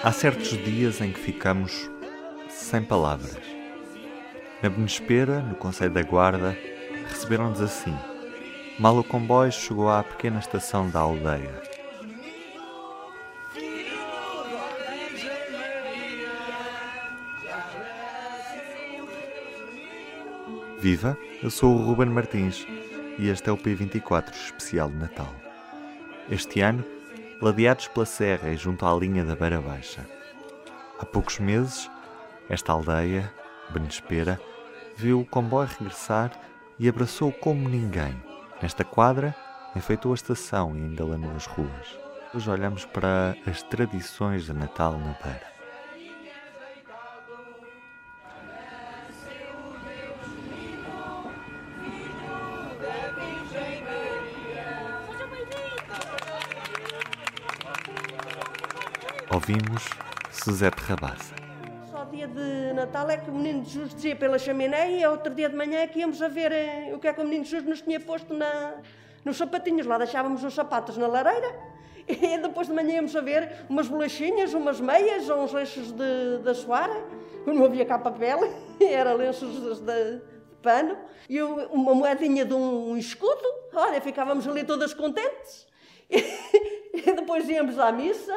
Há certos dias em que ficamos sem palavras. Na Benespera, no Conselho da Guarda, receberam-nos assim. Mal o comboio chegou à pequena estação da aldeia. Viva, eu sou o Ruben Martins e este é o P24 especial de Natal. Este ano, ladeados pela serra e junto à linha da Beira Baixa. Há poucos meses, esta aldeia, Benespera, viu o comboio regressar e abraçou como ninguém. Nesta quadra, enfeitou a estação e engalanou as ruas. Hoje olhamos para as tradições de Natal na Beira. Ouvimos Suzete Rabassa. Só dia de Natal é que o menino Jesus dizia pela chaminé e outro dia de manhã é que íamos a ver eh, o que é que o menino Jesus nos tinha posto na, nos sapatinhos. Lá deixávamos os sapatos na lareira e depois de manhã íamos a ver umas bolachinhas, umas meias ou uns lenços de, de assoar. Não havia cá papel, era lenços de, de pano e uma moedinha de um escudo. Olha, ficávamos ali todas contentes. E depois íamos à missa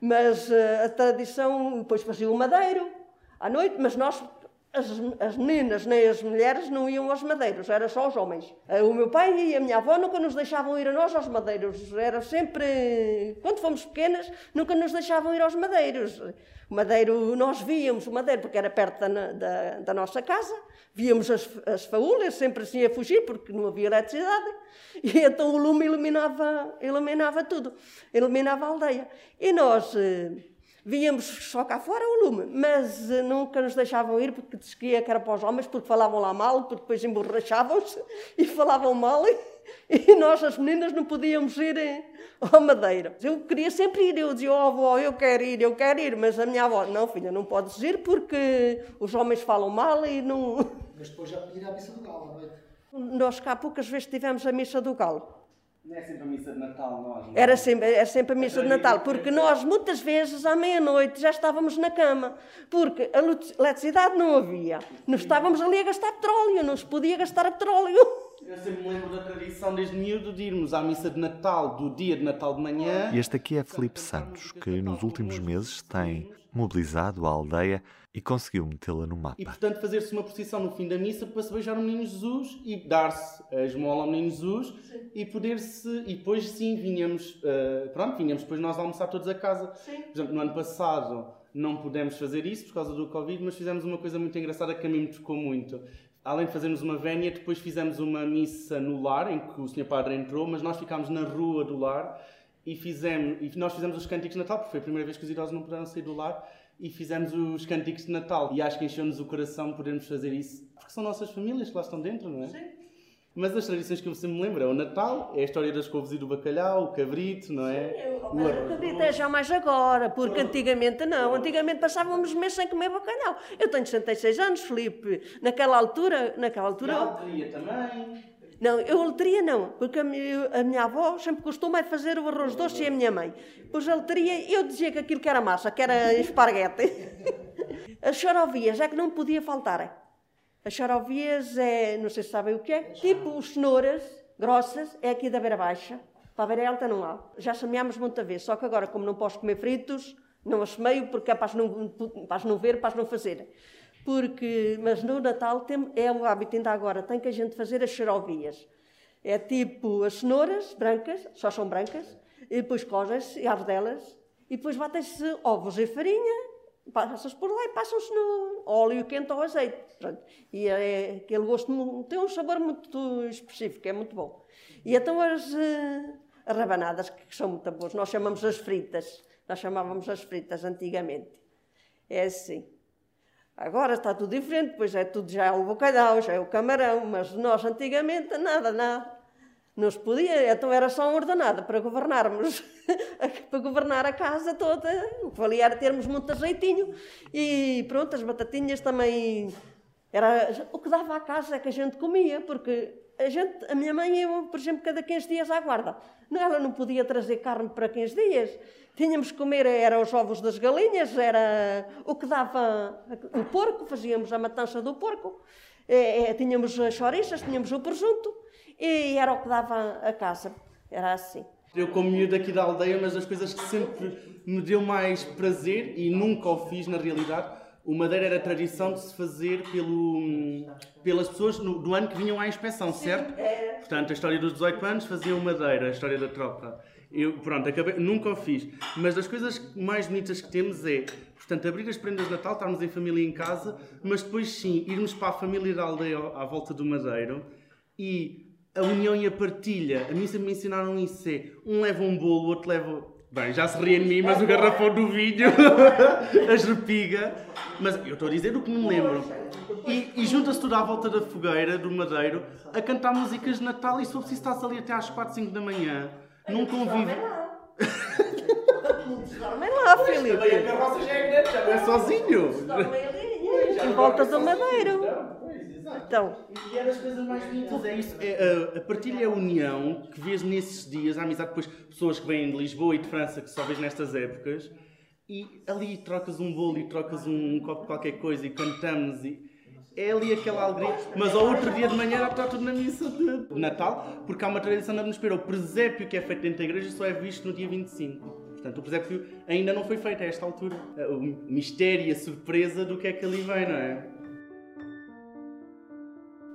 mas uh, a tradição, depois fazia o madeiro à noite, mas nós, as, as, meninas nem as mulheres, não iam aos madeiros, era só os homens. Uh, o meu pai e a minha avó nunca nos deixavam ir a nós aos madeiros, era sempre, quando fomos pequenas, nunca nos deixavam ir aos madeiros. O madeiro, nós víamos o madeiro porque era perto da, da, da nossa casa, víamos as, as faúlas, sempre assim a fugir porque não havia eletricidade, e então o lume iluminava, iluminava tudo, iluminava a aldeia. E nós eh, víamos só cá fora o lume, mas eh, nunca nos deixavam ir porque diz que era para os homens, porque falavam lá mal, porque depois emborrachavam-se e falavam mal. E nós, as meninas, não podíamos ir ao Madeira. Eu queria sempre ir, eu dizia, oh avó, eu quero ir, eu quero ir, mas a minha avó, não filha, não podes ir porque os homens falam mal e não... Mas depois já ir à missa do galo à noite. Nós cá poucas vezes tivemos a missa do galo. Não é sempre a missa de Natal, nós. Não? Era sempre, era sempre a missa de Natal, porque nós muitas vezes à meia-noite já estávamos na cama, porque a eletricidade não havia. Nós estávamos ali a gastar petróleo, não se podia gastar petróleo. Eu sempre me lembro da tradição desde miúdo de irmos à missa de Natal, do dia de Natal de manhã. E este aqui é Felipe Santos, que nos últimos meses tem mobilizado a aldeia e conseguiu metê-la no mapa. E portanto fazer-se uma procissão no fim da missa para se beijar o menino Jesus e dar-se a esmola ao menino Jesus sim. e poder-se e depois sim vinhamos uh, pronto vinhamos depois nós almoçar todos a casa. Sim. Por exemplo no ano passado não pudemos fazer isso por causa do Covid, mas fizemos uma coisa muito engraçada que a mim me tocou muito. Além de fazermos uma vénia, depois fizemos uma missa no lar, em que o Sr. Padre entrou, mas nós ficámos na rua do lar e, fizemos, e nós fizemos os cânticos de Natal, porque foi a primeira vez que os idosos não puderam sair do lar, e fizemos os cânticos de Natal. E acho que encheu-nos o coração podermos fazer isso, porque são nossas famílias que lá estão dentro, não é? Sim. Mas as tradições que eu sempre me lembro é o Natal, é a história das couves e do bacalhau, o cabrito, não é? Sim, o, o cabrito é já mais agora, porque antigamente não. Antigamente passávamos meses sem comer bacalhau. Eu tenho 66 anos, Felipe. Naquela altura... Naquela altura e a letria também. Não, eu letria não, porque a minha, a minha avó sempre de fazer o arroz doce e a minha mãe. Pois a letria, eu dizia que aquilo que era massa, que era esparguete. As charovias é que não podia faltar. As xarovias é, não sei se sabem o que é, tipo os cenouras grossas, é aqui da beira baixa. Para a beira alta não há. Já semeámos muita vez, só que agora, como não posso comer fritos, não as semeio porque é para as não, para as não ver, para as não fazer. Porque, mas no Natal tem, é o hábito ainda agora, tem que a gente fazer as xarovias. É tipo as cenouras brancas, só são brancas, e depois cozem-se e ardelas, e depois batem-se ovos e farinha, passas por lá e passam-se no óleo quente ou azeite. Pronto. E é, aquele gosto tem um sabor muito específico, é muito bom. E então as, eh, as rabanadas, que são muito boas. Nós chamamos as fritas. Nós chamávamos as fritas antigamente. É assim. Agora está tudo diferente, pois é tudo, já é o bacalhau, já é o camarão, mas nós antigamente nada, nada. Não se podia, então era só uma ordenada para governarmos, para governar a casa toda. O que valia era termos muito azeitinho e pronto, as batatinhas também. Era o que dava à casa é que a gente comia, porque a gente, a minha mãe, eu, por exemplo, cada 15 dias à guarda. Ela não podia trazer carne para 15 dias. Tínhamos que comer, era os ovos das galinhas, era o que dava o porco, fazíamos a matança do porco. É, é, tínhamos as chouriças, tínhamos o presunto e era o que dava a casa. Era assim. Eu, como miúdo aqui da aldeia, mas das coisas que sempre me deu mais prazer e nunca o fiz na realidade, o Madeira era tradição de se fazer pelo, pelas pessoas no, do ano que vinham à inspeção, certo? É. Portanto, a história dos 18 anos fazia o Madeira, a história da tropa. Eu, pronto, acabei, nunca o fiz. Mas das coisas mais bonitas que temos é, portanto, abrir as prendas de Natal, estarmos em família em casa, mas depois sim, irmos para a família da aldeia à volta do Madeiro e a união e a partilha. A mim sempre me ensinaram isso: é um leva um bolo, o outro leva. Bem, já se ri em mim, mas o garrafão do vinho, a jepiga. Mas eu estou a dizer o que me lembro. E, e junta-se tudo à volta da fogueira, do madeiro, a cantar músicas de Natal e se for preciso estar ali até às 4, 5 da manhã, num convívio. Dormem lá, Filipe. a carroça já é grande, já não é sozinho. Dormem ali, em volta do madeiro. Então, E é das coisas mais bonitas, é isso. É, a, a partilha é a união que vês nesses dias, a amizade, depois pessoas que vêm de Lisboa e de França que só vês nestas épocas, e ali trocas um bolo e trocas um, copo de qualquer coisa e cantamos e é ali aquela alegria. Mas ao outro dia de manhã está tudo na missa de Natal, porque há uma tradição na Benespera. O presépio que é feito dentro da igreja só é visto no dia 25. Portanto, o presépio ainda não foi feito a esta altura. O mistério e a surpresa do que é que ali vem, não é?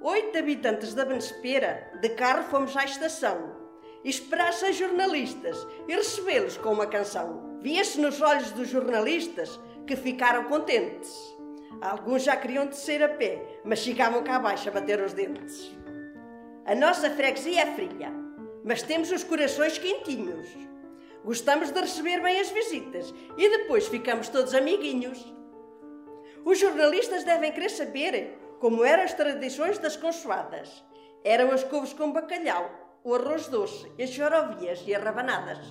Oito habitantes da Benespera, de carro fomos à estação. Esperar seis jornalistas e recebê-los com uma canção. Via-se nos olhos dos jornalistas que ficaram contentes. Alguns já queriam descer a pé, mas chegavam cá abaixo a bater os dentes. A nossa freguesia é fria, mas temos os corações quentinhos. Gostamos de receber bem as visitas e depois ficamos todos amiguinhos. Os jornalistas devem querer saber como eram as tradições das consoadas. Eram as couves com bacalhau, o arroz doce, as chorovias e as rabanadas.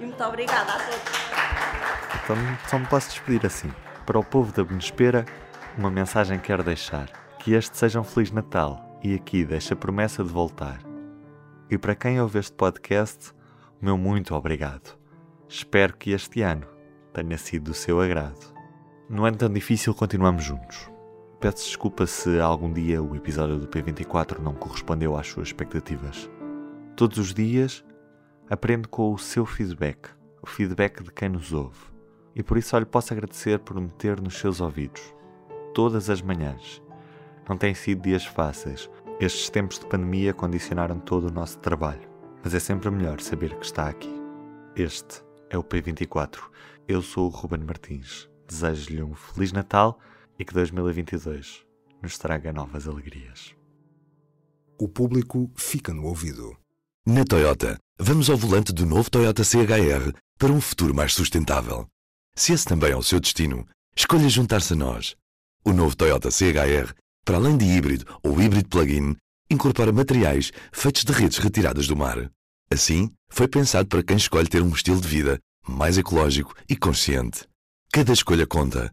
E muito obrigada a todos. Então só me posso despedir assim. Para o povo da Benespera, uma mensagem quero deixar. Que este seja um Feliz Natal e aqui deixo a promessa de voltar. E para quem ouve este podcast, o meu muito obrigado. Espero que este ano tenha sido do seu agrado. No ano tão difícil, continuamos juntos. Peço desculpa se algum dia o episódio do P24 não correspondeu às suas expectativas. Todos os dias aprendo com o seu feedback, o feedback de quem nos ouve. E por isso só lhe posso agradecer por me ter nos seus ouvidos. Todas as manhãs. Não têm sido dias fáceis. Estes tempos de pandemia condicionaram todo o nosso trabalho. Mas é sempre melhor saber que está aqui. Este é o P24. Eu sou o Ruben Martins. Desejo-lhe um Feliz Natal e que 2022 nos traga novas alegrias. O público fica no ouvido. Na Toyota, vamos ao volante do novo Toyota CHR para um futuro mais sustentável. Se esse também é o seu destino, escolha juntar-se a nós. O novo Toyota CHR, para além de híbrido ou híbrido plug-in, incorpora materiais feitos de redes retiradas do mar. Assim, foi pensado para quem escolhe ter um estilo de vida mais ecológico e consciente. Cada escolha conta